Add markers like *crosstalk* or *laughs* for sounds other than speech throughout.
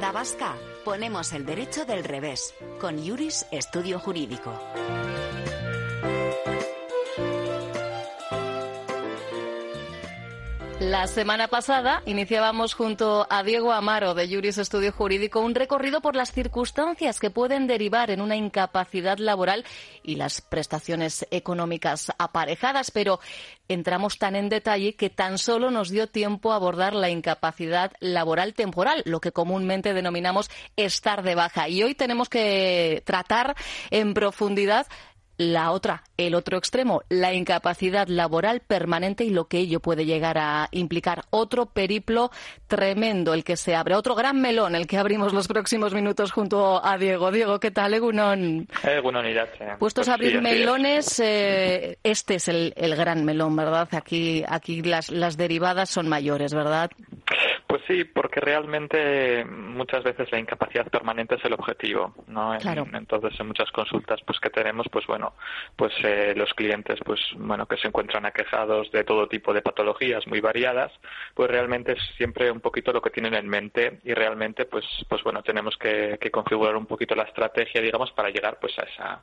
Onda Vasca ponemos el derecho del revés con Yuris Estudio Jurídico. La semana pasada iniciábamos junto a Diego Amaro de Juris Estudio Jurídico un recorrido por las circunstancias que pueden derivar en una incapacidad laboral y las prestaciones económicas aparejadas, pero entramos tan en detalle que tan solo nos dio tiempo a abordar la incapacidad laboral temporal, lo que comúnmente denominamos estar de baja. Y hoy tenemos que tratar en profundidad la otra, el otro extremo, la incapacidad laboral permanente y lo que ello puede llegar a implicar. Otro periplo tremendo el que se abre, otro gran melón el que abrimos los próximos minutos junto a Diego. Diego, ¿qué tal, Egunon? Egunon, Puestos a abrir melones, eh, este es el, el, gran melón, ¿verdad? Aquí, aquí las, las derivadas son mayores, ¿verdad? Pues sí, porque realmente muchas veces la incapacidad permanente es el objetivo, ¿no? Claro. entonces, en muchas consultas pues que tenemos, pues bueno, pues eh, los clientes, pues bueno, que se encuentran aquejados de todo tipo de patologías muy variadas, pues realmente es siempre un poquito lo que tienen en mente y realmente, pues, pues bueno, tenemos que, que configurar un poquito la estrategia, digamos, para llegar pues a esa,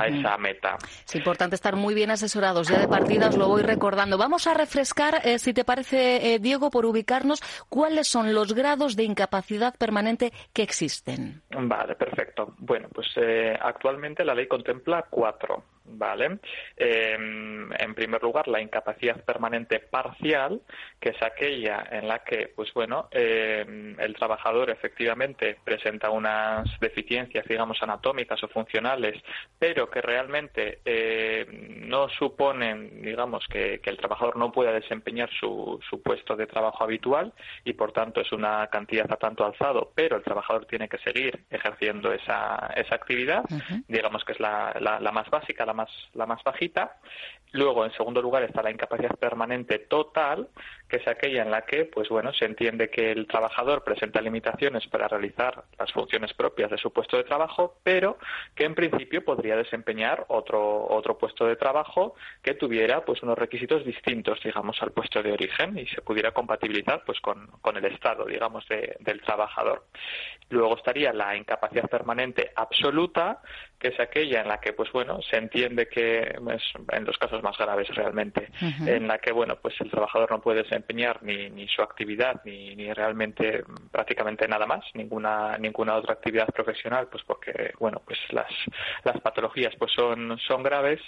a esa meta. Es importante estar muy bien asesorados. Ya de partida os lo voy recordando. Vamos a refrescar, eh, si te parece, eh, Diego, por ubicarnos, ¿cuáles son los grados de incapacidad permanente que existen? Vale, perfecto. Bueno, pues eh, actualmente la ley contempla cuatro. Vale. Eh, en primer lugar, la incapacidad permanente parcial, que es aquella en la que, pues bueno, eh, el trabajador efectivamente presenta unas deficiencias, digamos, anatómicas o funcionales, pero que realmente eh, no suponen, digamos, que, que, el trabajador no pueda desempeñar su, su, puesto de trabajo habitual y, por tanto, es una cantidad a tanto alzado, pero el trabajador tiene que seguir ejerciendo esa, esa actividad, uh -huh. digamos que es la, la, la más básica, la la más bajita. Luego, en segundo lugar, está la incapacidad permanente total, que es aquella en la que, pues bueno, se entiende que el trabajador presenta limitaciones para realizar las funciones propias de su puesto de trabajo, pero que en principio podría desempeñar otro, otro puesto de trabajo que tuviera pues unos requisitos distintos, digamos, al puesto de origen y se pudiera compatibilizar pues con, con el estado, digamos, de, del trabajador. Luego estaría la incapacidad permanente absoluta, que es aquella en la que, pues bueno, se entiende que es en los casos más graves realmente, uh -huh. en la que, bueno, pues el trabajador no puede desempeñar ni, ni su actividad ni, ni realmente prácticamente nada más, ninguna ninguna otra actividad profesional, pues porque, bueno, pues las, las patologías pues son, son graves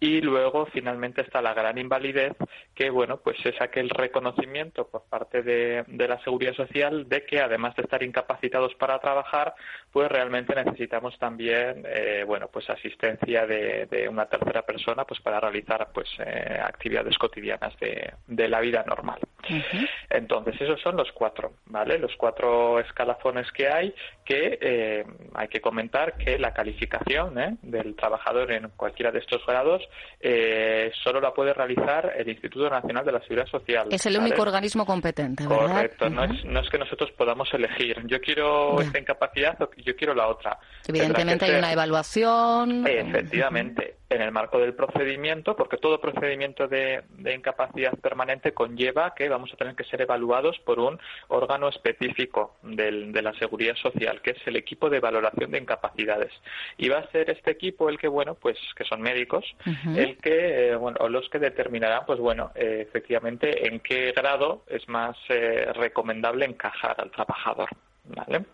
y luego finalmente está la gran invalidez que, bueno, pues es aquel reconocimiento por parte de, de la seguridad social de que además de estar incapacitados para trabajar, pues realmente necesitamos también, eh, bueno, pues asistencia de, una tercera persona, pues para realizar, pues eh, actividades cotidianas de, la vida normal. Uh -huh. Entonces esos son los cuatro, ¿vale? Los cuatro escalafones que hay que eh, hay que comentar que la calificación ¿eh? del trabajador en cualquiera de estos grados eh, solo la puede realizar el Instituto Nacional de la Seguridad Social. Es el ¿vale? único organismo competente, ¿verdad? Correcto, uh -huh. no, es, no es que nosotros podamos elegir. Yo quiero esta incapacidad o yo quiero la otra. Evidentemente hay ser... una evaluación. Efectivamente. Uh -huh en el marco del procedimiento, porque todo procedimiento de, de, incapacidad permanente conlleva que vamos a tener que ser evaluados por un órgano específico del, de la seguridad social, que es el equipo de valoración de incapacidades. Y va a ser este equipo el que, bueno, pues que son médicos, uh -huh. el que, eh, bueno, o los que determinarán, pues bueno, eh, efectivamente en qué grado es más eh, recomendable encajar al trabajador. ¿Vale?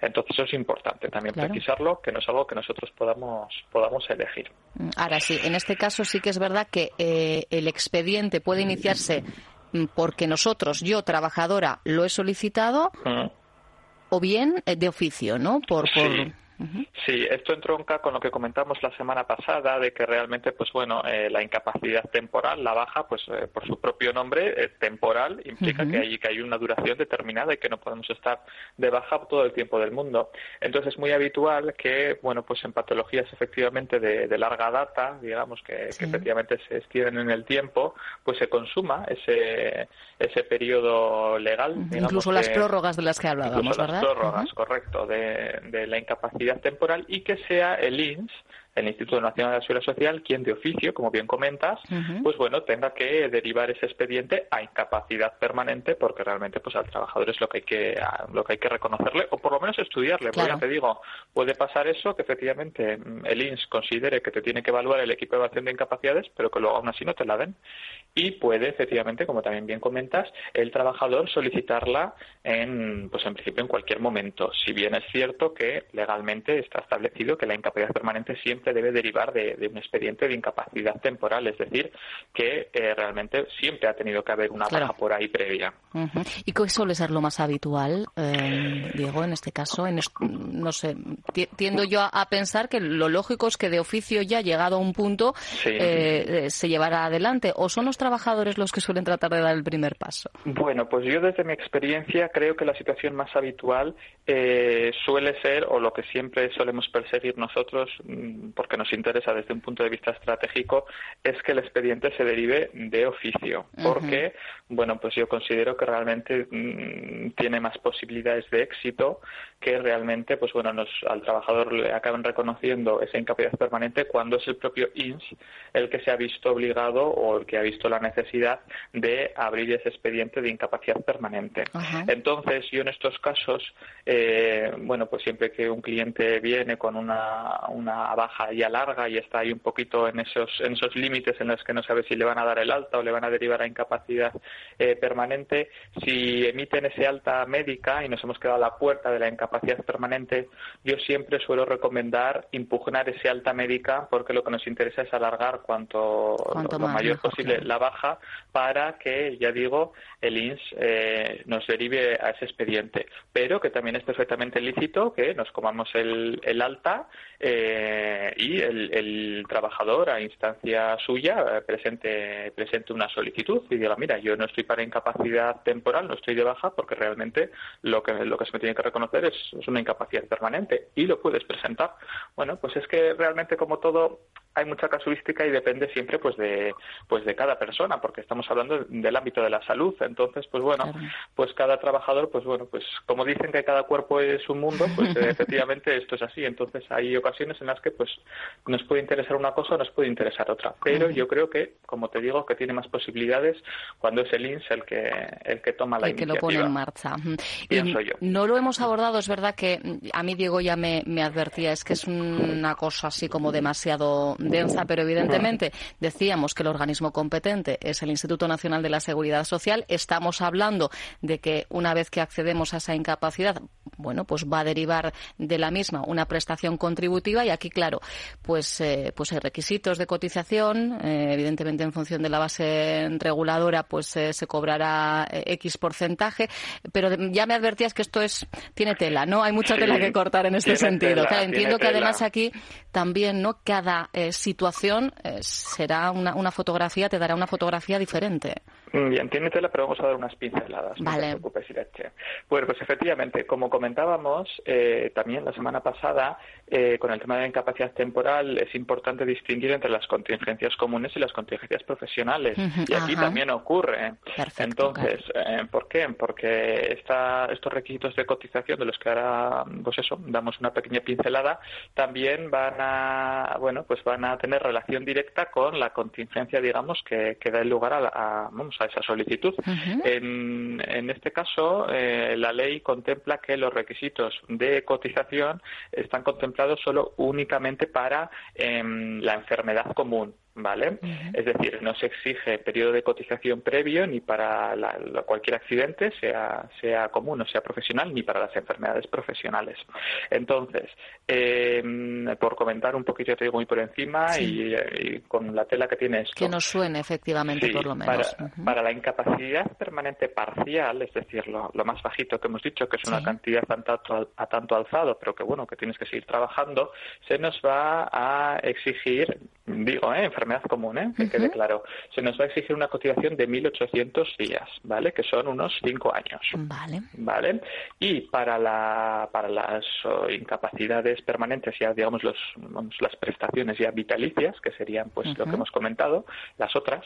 Entonces eso es importante también claro. precisarlo, que no es algo que nosotros podamos, podamos elegir. Ahora sí, en este caso sí que es verdad que eh, el expediente puede iniciarse porque nosotros, yo trabajadora, lo he solicitado, uh -huh. o bien eh, de oficio, ¿no? Por, por... Sí. Sí, esto entronca con lo que comentamos la semana pasada de que realmente, pues bueno, eh, la incapacidad temporal, la baja, pues eh, por su propio nombre, eh, temporal, implica que, hay, que hay una duración determinada y que no podemos estar de baja todo el tiempo del mundo. Entonces es muy habitual que, bueno, pues en patologías efectivamente de, larga data, digamos que, efectivamente se extienden en el tiempo, pues se consuma ese, ese periodo legal. incluso las prórrogas de las que hablábamos, ¿verdad? Las prórrogas, correcto, de, de la incapacidad temporal y que sea el INS el Instituto Nacional de la Seguridad Social quien de oficio, como bien comentas, pues bueno, tenga que derivar ese expediente a incapacidad permanente porque realmente pues al trabajador es lo que hay que lo que hay que reconocerle o por lo menos estudiarle, porque ya te digo, puede pasar eso que efectivamente mm, el INS considere que te tiene que evaluar el equipo de evaluación de incapacidades, pero que luego aún así no te la den. Y puede efectivamente, como también bien comentas, el trabajador solicitarla en pues en principio en cualquier momento, si bien es cierto que legalmente está establecido que la incapacidad permanente siempre debe derivar de, un expediente de incapacidad temporal, es decir, que eh, realmente siempre ha tenido que haber una baja por ahí previa. ¿Y qué suele ser lo más habitual, eh, Diego, en este caso? En no sé, tiendo yo a, pensar que lo lógico es que de oficio ya llegado a un punto eh, se llevará adelante, o son los trabajadores los que suelen tratar de dar el primer paso. Bueno, pues yo desde mi experiencia creo que la situación más habitual suele ser, o lo que siempre solemos perseguir nosotros, mm, porque nos interesa desde un punto de vista estratégico, es que el expediente se derive de oficio, porque, bueno, pues yo considero que realmente mm, tiene más posibilidades de éxito que realmente, pues bueno, nos, al trabajador le acaban reconociendo esa incapacidad permanente cuando es el propio INS el que se ha visto obligado o el que ha visto la necesidad de abrir ese expediente de incapacidad permanente. Entonces, yo en estos casos, eh, bueno, pues siempre que un cliente viene con una, una baja ya larga y está ahí un poquito en esos, en esos límites en los que no sabe si le van a dar el alta o le van a derivar a incapacidad eh, permanente. Si emiten ese alta médica y nos hemos quedado a la puerta de la incapacidad permanente, yo siempre suelo recomendar impugnar ese alta médica porque lo que nos interesa es alargar cuanto, lo, mayor posible la baja para que, ya digo, el INS eh, nos derive a ese expediente. Pero que también es perfectamente lícito que nos comamos el, el alta eh, y el, trabajador a instancia suya eh, presente, presente una solicitud y diga, mira, yo no estoy para incapacidad temporal, no estoy de baja porque realmente lo que, lo que se me tiene que reconocer es, es una incapacidad permanente y lo puedes presentar. Bueno, pues es que realmente como todo hay mucha casuística y depende siempre pues de pues de cada persona porque estamos hablando del ámbito de la salud. Entonces pues bueno pues cada trabajador pues bueno pues como dicen que cada cuerpo es un mundo pues *laughs* efectivamente esto es así. Entonces hay ocasiones en las que pues nos puede interesar una cosa o nos puede interesar otra. Pero yo creo que como te digo que tiene más posibilidades cuando es el INS el que el que toma la el que lo pone en marcha. Yo. no lo hemos abordado es verdad que a mí Diego ya me, me advertía es que es una cosa así como demasiado densa, pero evidentemente decíamos que el organismo competente es el Instituto Nacional de la Seguridad Social. Estamos hablando de que una vez que accedemos a esa incapacidad, bueno, pues va a derivar de la misma una prestación contributiva y aquí, claro, pues, eh, pues hay requisitos de cotización, eh, evidentemente en función de la base reguladora, pues eh, se cobrará X porcentaje, pero ya me advertías que esto es tiene tela, ¿no? Hay mucha tela que cortar en este sentido. entiendo que además aquí también, ¿no? Cada situación eh, será una, una fotografía, te dará una fotografía diferente. Bien, tiene tela, pero vamos a dar unas pinceladas. Vale. No te preocupes, pues efectivamente, como comentábamos eh, también la semana pasada, eh, con el tema de la incapacidad temporal es importante distinguir entre las contingencias comunes y las contingencias profesionales. y aquí también ocurre. Entonces, eh, ¿por qué? Porque esta, estos requisitos de cotización de los que ahora, pues eso, damos una pequeña pincelada, también van a, bueno, pues van a tener relación directa con la contingencia, digamos, que, que da lugar a, a, vamos, a esa solicitud. en, en, este caso, eh, la ley contempla que los requisitos de cotización están contemplados solo únicamente para em, la enfermedad común ¿vale? Es decir, no se exige periodo de cotización previo ni para cualquier accidente, sea, sea común o sea profesional, ni para las enfermedades profesionales. Entonces, em, por comentar un poquito, te digo muy por encima y, con la tela que tiene esto. Que nos suene, efectivamente, por lo menos. Para, la incapacidad permanente parcial, es decir, lo, más bajito que hemos dicho, que es una cantidad a tanto alzado, pero que bueno, que tienes que seguir trabajando, se nos va a exigir, digo, ¿eh? Enfermedad común, ¿eh? que quede claro, se nos va a exigir una cotización de 1.800 días, ¿vale? Que son unos cinco años. Vale. ¿Vale? Y para, la, para las incapacidades permanentes, ya digamos los, las prestaciones ya vitalicias, que serían pues lo que hemos comentado, las otras,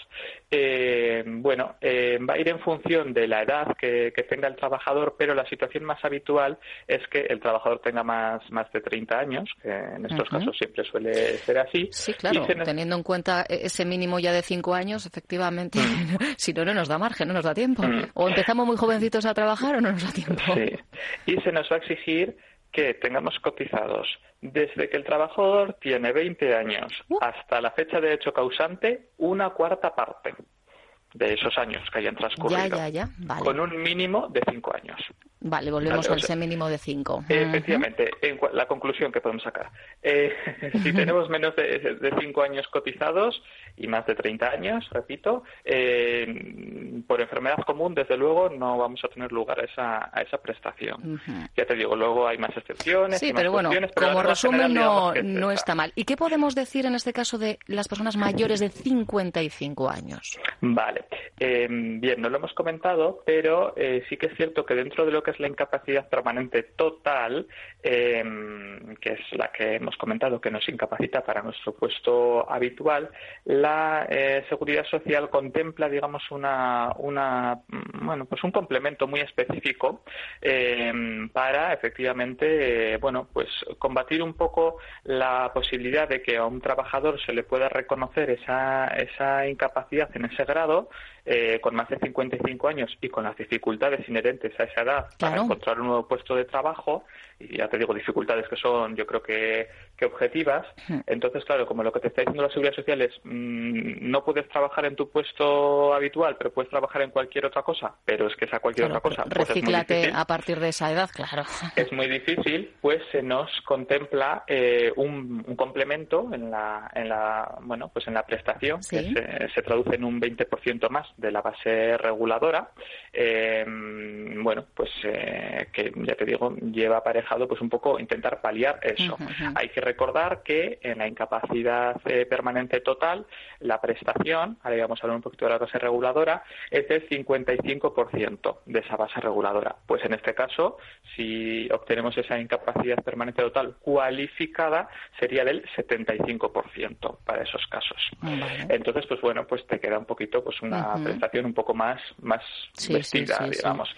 eh, bueno, eh, va a ir en función de la edad que, tenga el trabajador, pero la situación más habitual es que el trabajador tenga más, más de 30 años, que en estos casos siempre suele ser así. Sí, claro, teniendo en cuenta ese mínimo ya de 5 años, efectivamente, mm. *laughs* si no, no nos da margen, no nos da tiempo. Mm. O empezamos muy jovencitos a trabajar o no nos da tiempo. Sí, y se nos va a exigir que tengamos cotizados desde que el trabajador tiene 20 años uh. hasta la fecha de hecho causante una cuarta parte de esos años que hayan transcurrido. Ya, ya, ya. Vale. Con un mínimo de cinco años. Vale, volvemos al ese mínimo de cinco. Efectivamente, la conclusión que podemos sacar. Eh, *laughs* si tenemos menos de, cinco años cotizados y más de 30 años, repito, eh, por enfermedad común, desde luego, no vamos a tener lugar a esa, a esa prestación. Ya te digo, luego hay más excepciones. Sí, pero bueno, como resumen no, no está mal. ¿Y qué podemos decir en este caso de las personas mayores de 55 años? Vale. Eh, bien, no lo hemos comentado, pero sí que es cierto que dentro de lo que es la incapacidad permanente total, eh, que es la que hemos comentado que nos incapacita para nuestro puesto habitual, la eh, seguridad social contempla, digamos, una, bueno, pues un complemento muy específico eh, para efectivamente, bueno, pues combatir un poco la posibilidad de que a un trabajador se le pueda reconocer esa, esa incapacidad en ese grado eh, con más de 55 años y con las dificultades inherentes a esa edad para encontrar un nuevo puesto de trabajo, y ya te digo, dificultades que son, yo creo que, que objetivas. Entonces, claro, como lo que te está diciendo la Seguridad Social es, mm, no puedes trabajar en tu puesto habitual, pero puedes trabajar en cualquier otra cosa, pero es que esa cualquier otra cosa. Pues recíclate a partir de esa edad, claro. Es muy difícil, pues se nos contempla eh, un, complemento en la, en la, bueno, pues en la prestación, que se, se traduce en un 20% más de la base reguladora, eh, bueno, pues eh, que ya te digo, lleva aparejado pues un poco intentar paliar eso. Hay que recordar que en la incapacidad eh, permanente total, la prestación, ahora vamos a hablar un poquito de la base reguladora, es del 55% de esa base reguladora. Pues en este caso, si obtenemos esa incapacidad permanente total cualificada, sería del 75% para esos casos. Entonces, pues bueno, pues te queda un poquito pues una prestación un poco más, más vestida, digamos.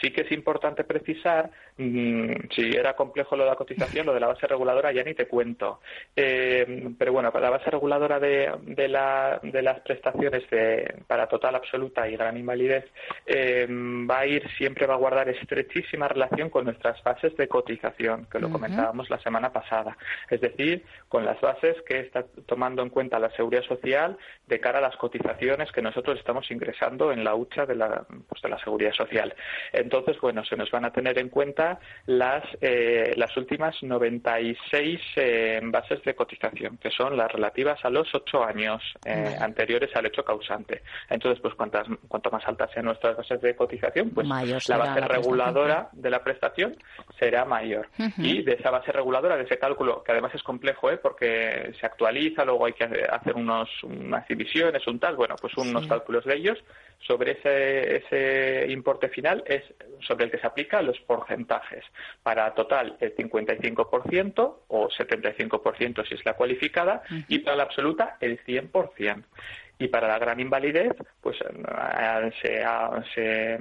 Sí. que es importante precisar, mm, si era complejo lo de la cotización, lo de la base reguladora ya ni te cuento. Eh, pero bueno, para la base reguladora de, de, la, de las prestaciones de, para total absoluta y gran invalidez eh, va a ir, siempre va a guardar estrechísima relación con nuestras bases de cotización, que lo comentábamos la semana pasada. Es decir, con las bases que está tomando en cuenta la seguridad social de cara a las cotizaciones que nosotros estamos ingresando en la hucha de la, pues, de la seguridad social. Entonces, bueno, se nos van a tener en cuenta las, eh, las últimas 96 eh, bases de cotización, que son las relativas a los ocho años eh, anteriores al hecho causante. Entonces, pues cuantas, cuanto más altas sean nuestras bases de cotización, pues la base reguladora de la prestación será mayor. Y de esa base reguladora, de ese cálculo, que además es complejo, ¿eh? porque se actualiza, luego hay que hacer unos, unas divisiones, un tal, bueno, pues unos cálculos de ellos, sobre ese, ese importe final es sobre el que se aplican los porcentajes. Para total el 55% o 75% si es la cualificada y para la absoluta el 100%. Y para la gran invalidez, pues eh, se,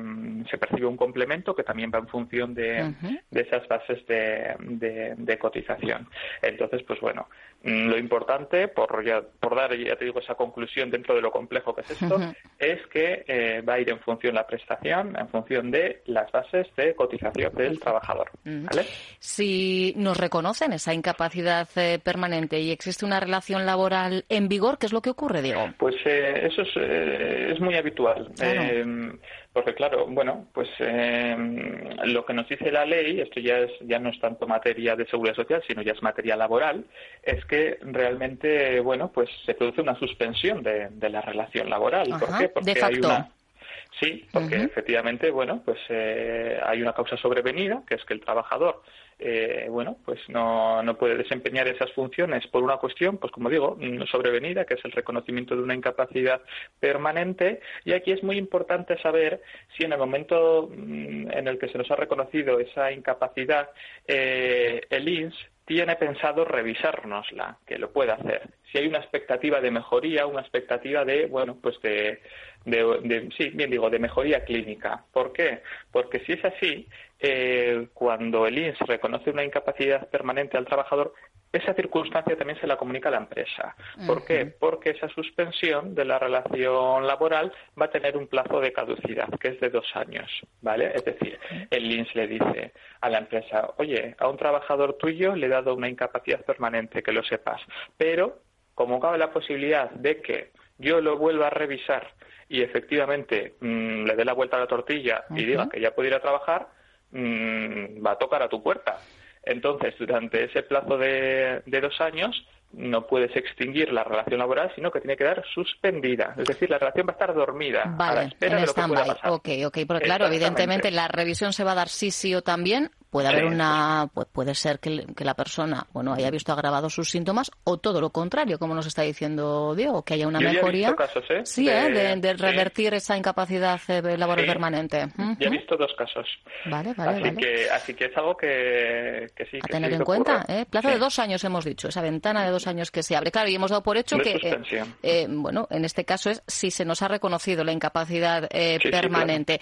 se, percibe un complemento que también va en función de, de esas bases de, de, cotización. Entonces, pues bueno, mm, lo importante, por, ya, por dar, ya te digo, esa conclusión dentro de lo complejo que es esto, es que eh, va a ir en función la prestación, en función de las bases de cotización del trabajador. ¿vale? Si nos reconocen esa incapacidad eh, permanente y existe una relación laboral en vigor, ¿qué es lo que ocurre, Diego? Pues eh, eso es, es, muy habitual. porque claro, bueno, pues lo que nos dice la ley, esto ya es ya no es tanto materia de seguridad social, sino ya es materia laboral, es que realmente, bueno, pues se produce una suspensión de, la relación laboral. ¿Por qué? Porque hay una Sí, porque efectivamente, bueno, pues eh, hay una causa sobrevenida, que es que el trabajador, eh, bueno, pues no, no puede desempeñar esas funciones por una cuestión, pues como digo, sobrevenida, que es el reconocimiento de una incapacidad permanente. Y aquí es muy importante saber si en el momento mm, en el que se nos ha reconocido esa incapacidad, eh, el INS tiene pensado revisárnosla, que lo puede hacer. Si hay una expectativa de mejoría, una expectativa de, bueno, pues de, de, sí, bien digo, de mejoría clínica. ¿Por qué? Porque si es así, eh, cuando el INS reconoce una incapacidad permanente al trabajador, esa circunstancia también se la comunica a la empresa. ¿Por qué? Porque esa suspensión de la relación laboral va a tener un plazo de caducidad, que es de dos años, ¿vale? Es decir, el INS le dice a la empresa, oye, a un trabajador tuyo le he dado una incapacidad permanente, que lo sepas, pero como cabe la posibilidad de que yo lo vuelva a revisar y efectivamente mm, le dé la vuelta a la tortilla y diga que ya puede ir a trabajar, mm, va a tocar a tu puerta. Entonces, durante ese plazo de, de dos años, no puedes extinguir la relación laboral, sino que tiene que quedar suspendida. Es decir, la relación va a estar dormida vale, a la espera pueda pasar. Ok, ok, porque claro, evidentemente la revisión se va a dar sí, sí o también, puede haber una puede ser que, la persona bueno haya visto agravados sus síntomas o todo lo contrario como nos está diciendo Diego que haya una mejoría. ¿eh? sí ¿eh? de, revertir esa incapacidad eh, laboral permanente. Ya he visto dos casos. Vale vale así que así que es algo que, sí a tener en cuenta ¿eh? plazo de dos años hemos dicho esa ventana de dos años que se abre. Claro y hemos dado por hecho que bueno en este caso es si se nos ha reconocido la incapacidad permanente.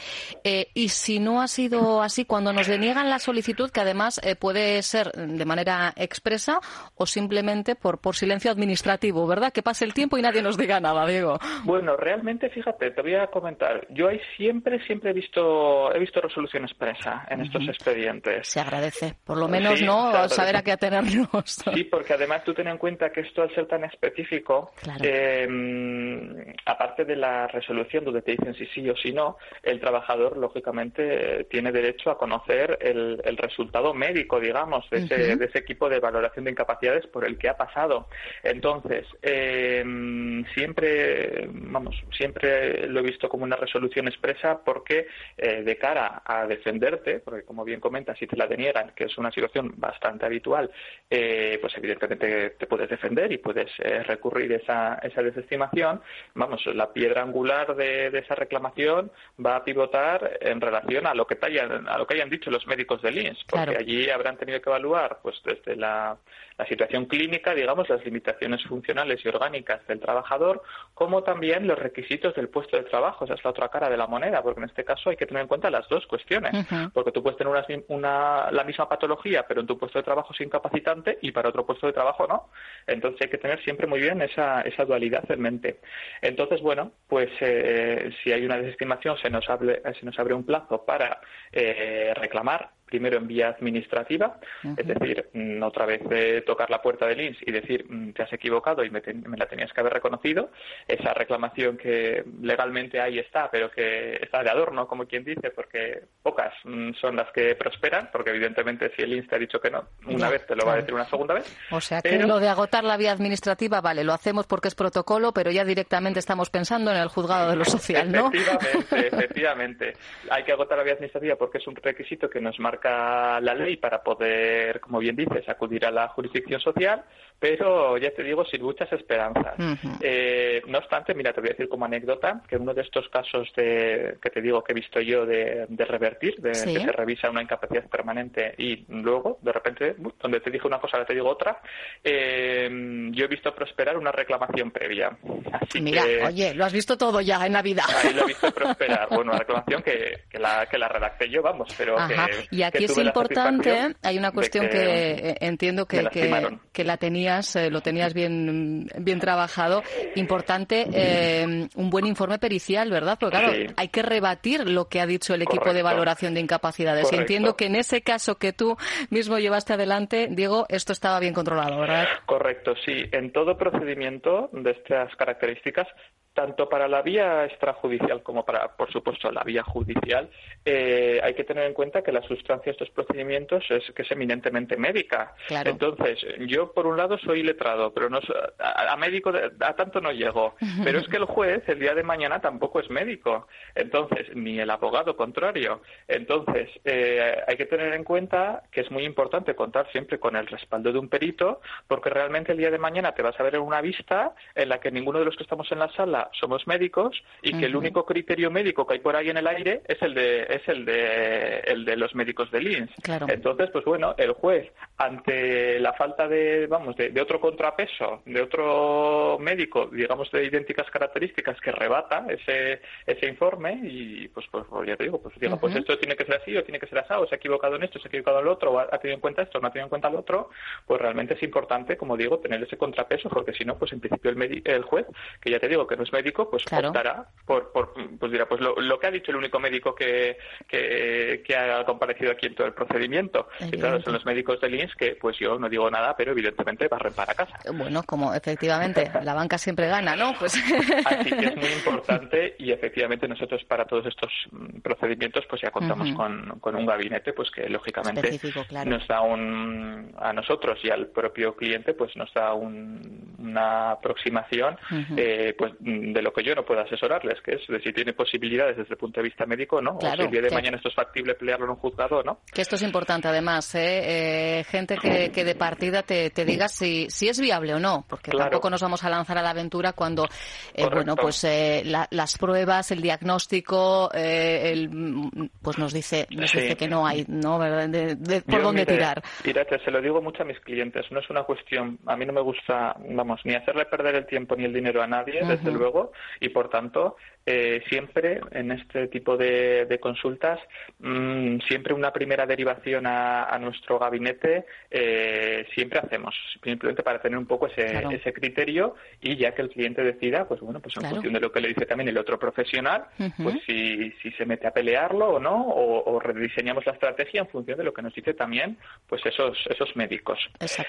Y si no ha sido así cuando nos deniegan la solicitud solicitud que además eh, puede ser de manera expresa o simplemente por, por silencio administrativo, ¿verdad? Que pase el tiempo y nadie nos diga nada, Diego. Bueno, realmente, fíjate, te voy a comentar. Yo ahí siempre, siempre he visto, he visto resolución expresa en estos expedientes. Se agradece, por lo menos, ¿no? Saber a qué atenernos. *laughs* Sí, porque además tú ten en cuenta que esto al ser tan específico, em, aparte de la resolución donde te dicen si sí o si no, el trabajador, lógicamente, tiene derecho a conocer el, el resultado médico, digamos, de ese, de ese, equipo de valoración de incapacidades por el que ha pasado. Entonces, em, siempre, vamos, siempre lo he visto como una resolución expresa porque eh, de cara a defenderte, porque como bien comentas, si te la deniegan, que es una situación bastante habitual, eh, pues evidentemente te puedes defender y puedes eh, recurrir esa, esa desestimación. Vamos, la piedra angular de, esa reclamación va a pivotar en relación a lo que hayan, a lo que hayan dicho los médicos del porque allí habrán tenido que evaluar, pues desde la, situación clínica, digamos, las limitaciones funcionales y orgánicas del trabajador, como también los requisitos del puesto de trabajo. Esa es la otra cara de la moneda, porque en este caso hay que tener en cuenta las dos cuestiones, porque tú puedes tener una, la misma patología, pero en tu puesto de trabajo es incapacitante y para otro puesto de trabajo no. Entonces hay que tener siempre muy bien esa, esa dualidad en mente. Entonces, bueno, pues eh, si hay una desestimación, se nos, abre, se nos abre un plazo para eh, reclamar primero en vía administrativa, es decir, mm, otra vez de tocar la puerta del INS y decir mm, te has equivocado y me, la tenías que haber reconocido, esa reclamación que legalmente ahí está, pero que está de adorno, como quien dice, porque pocas mm, son las que prosperan, porque evidentemente si el INS te ha dicho que no una vez, te lo va a decir una segunda vez. O sea que lo de agotar la vía administrativa, vale, lo hacemos porque es protocolo, pero ya directamente estamos pensando en el juzgado de lo *laughs* social, ¿no? Efectivamente, efectivamente. Hay que agotar la vía administrativa porque es un requisito que nos marca marca la ley para poder, como bien dices, acudir a la jurisdicción social, pero ya te digo, sin muchas esperanzas. Eh, no obstante, mira, te voy a decir como anécdota que uno de estos casos de, que te digo que he visto yo de, revertir, de que se revisa una incapacidad permanente y luego, de repente, donde te dije una cosa, ahora te digo otra, eh, yo he visto prosperar una reclamación previa. Así mira, oye, lo has visto todo ya en la vida. Ahí lo he visto *laughs* prosperar. Bueno, una reclamación que, que, la, que la redacté yo, vamos, pero que, Y aquí es importante, hay una cuestión que, eh, entiendo que, que la tenía eh, lo tenías bien, bien trabajado. Importante, eh, un buen informe pericial, ¿verdad? Porque claro, hay que rebatir lo que ha dicho el equipo de valoración de incapacidades. Entiendo que en ese caso que tú mismo llevaste adelante, Diego, esto estaba bien controlado, ¿verdad? Correcto, sí. En todo procedimiento de estas características tanto para la vía extrajudicial como para, por supuesto, la vía judicial, eh, hay que tener en cuenta que la sustancia de estos procedimientos es que es eminentemente médica. Entonces, yo por un lado soy letrado, pero no a, médico a tanto no llego. *laughs* Pero es que el juez el día de mañana tampoco es médico. Entonces, ni el abogado contrario. Entonces, eh, hay que tener en cuenta que es muy importante contar siempre con el respaldo de un perito, porque realmente el día de mañana te vas a ver en una vista en la que ninguno de los que estamos en la sala somos médicos y que el único criterio médico que hay por ahí en el aire es el de es el de el de los médicos de Lins. Entonces, pues bueno, el juez ante la falta de vamos de, otro contrapeso, de otro médico, digamos de idénticas características que rebata ese ese informe y pues pues, pues ya te digo, pues diga, pues esto tiene que ser así o tiene que ser así o se ha equivocado en esto, se ha equivocado en lo otro, o ha, tenido en cuenta esto, o no ha tenido en cuenta lo otro, pues realmente es importante, como digo, tener ese contrapeso porque si no, pues en principio el, el juez, que ya te digo que no es médico, pues optará por, por, pues dirá, pues lo, que ha dicho el único médico que, que, ha comparecido aquí en todo el procedimiento. Y claro, son los médicos del INS que, pues yo no digo nada, pero evidentemente barren para casa. Bueno, como efectivamente la banca siempre gana, ¿no? Pues... *laughs* Así que es muy importante y efectivamente nosotros para todos estos mm, procedimientos pues ya contamos con, con, un gabinete pues que lógicamente nos da un a nosotros y al propio cliente pues nos da un, una aproximación eh, pues de lo que yo no puedo asesorarles, que es de si tiene posibilidades desde el punto de vista médico, ¿no? o si el día de mañana esto es factible pelearlo en un juzgado, ¿no? Que esto es importante además, ¿eh? eh gente que, que, de partida te, te diga si, si es viable o no, porque tampoco nos vamos a lanzar a la aventura cuando, eh, bueno, pues eh, las pruebas, el diagnóstico, el, pues nos dice, nos dice que no hay, ¿no? De, por dónde tirar. Mírate, se lo digo mucho a mis clientes, no es una cuestión, a mí no me gusta, vamos, ni hacerle perder el tiempo ni el dinero a nadie, desde luego, y por tanto eh, siempre en este tipo de, consultas, mm, siempre una primera derivación a, nuestro gabinete eh, siempre hacemos, simplemente para tener un poco ese, ese criterio y ya que el cliente decida, pues bueno, pues en función de lo que le dice también el otro profesional, pues si, si se mete a pelearlo o no, o, rediseñamos la estrategia en función de lo que nos dice también, pues esos, esos médicos.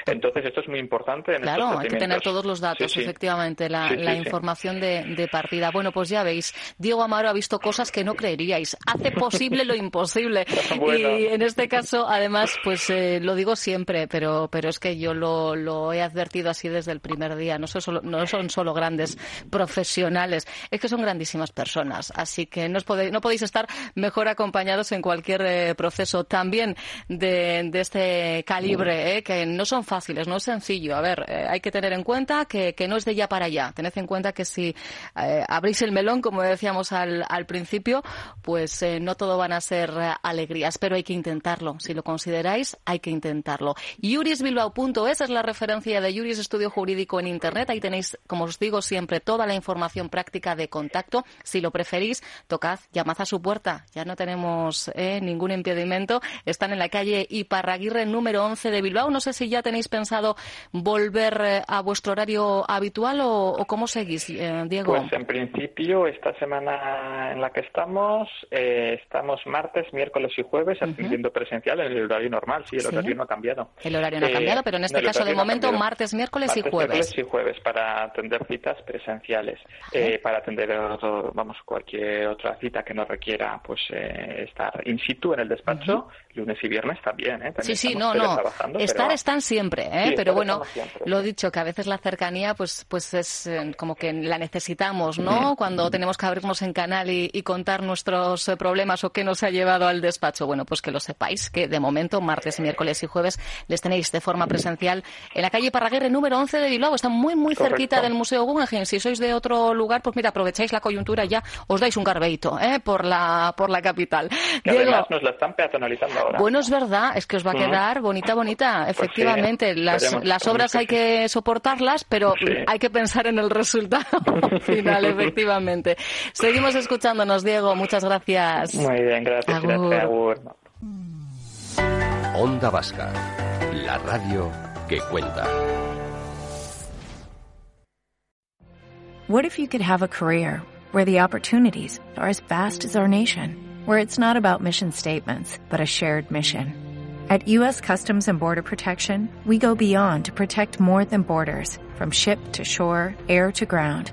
Entonces esto es muy importante. En claro, hay que tener todos los datos, efectivamente, la, la información de, de partida. Bueno, pues ya veis, Diego Amaro ha visto cosas que no creeríais. Hace posible lo imposible. *laughs* Y en este caso, además, pues eh, lo digo siempre, pero, pero es que yo lo, lo he advertido así desde el primer día. No son, solo, no son solo grandes profesionales, es que son grandísimas personas. Así que no, podéis, no podéis estar mejor acompañados en cualquier eh, proceso. También de, de este calibre, eh, que no son fáciles, no es sencillo. A ver, hay que tener en cuenta que, que no es de ya para allá. Tened en cuenta que si abrís el melón, como decíamos al, al principio, pues eh, no todo van a ser eh, alegrías, pero hay que intentarlo. Si lo consideráis, hay que intentarlo. Yurisbilbao.es es la referencia de Yuris Estudio Jurídico en Internet. Ahí tenéis, como os digo siempre, toda la información práctica de contacto. Si lo preferís, tocad, llamad a su puerta. Ya no tenemos eh, ningún impedimento. Están en la calle Iparraguirre número 11 de Bilbao. No sé si ya tenéis pensado volver a vuestro horario habitual o, o cómo seguís, Diego. Pues en principio esta semana en la que estamos, eh, estamos martes, miércoles y jueves atendiendo presencial en el horario normal. Sí, el horario no ha cambiado. El horario no ha cambiado, pero en este caso de momento martes, miércoles y jueves. Miércoles y jueves para atender citas presenciales. Eh, para atender vamos cualquier otra cita que no requiera pues eh, estar in situ en el despacho, lunes y viernes también. ¿eh? sí, sí, no, no. Estar están siempre, ¿eh? pero bueno, lo dicho que a veces la cercanía pues pues es como que la necesitamos, ¿no? Cuando tenemos tenemos que abrirnos en canal y, contar nuestros eh, problemas o qué nos ha llevado al despacho. Bueno, pues que lo sepáis, que de momento, martes, miércoles y jueves, les tenéis de forma presencial en la calle Parraguerre número 11 de Bilbao. Está muy, muy cerquita del Museo Guggenheim. Si sois de otro lugar, pues mira, aprovecháis la coyuntura y ya os dais un garbeito ¿eh? por, la, por la capital. Que además nos la están peatonalizando ahora. Bueno, es verdad, es que os va a quedar bonita, bonita. Pues efectivamente, las, las obras hay que soportarlas, pero hay que pensar en el resultado *laughs* final, *laughs* efectivamente. Seguimos escuchándonos, Diego. Muchas gracias. Muy bien, gracias. Onda Vasca, la radio que cuenta. What if you could have a career where the opportunities are as vast as our nation, where it's not about mission statements, but a shared mission? At U.S. Customs and Border Protection, we go beyond to protect more than borders, from ship to shore, air to ground,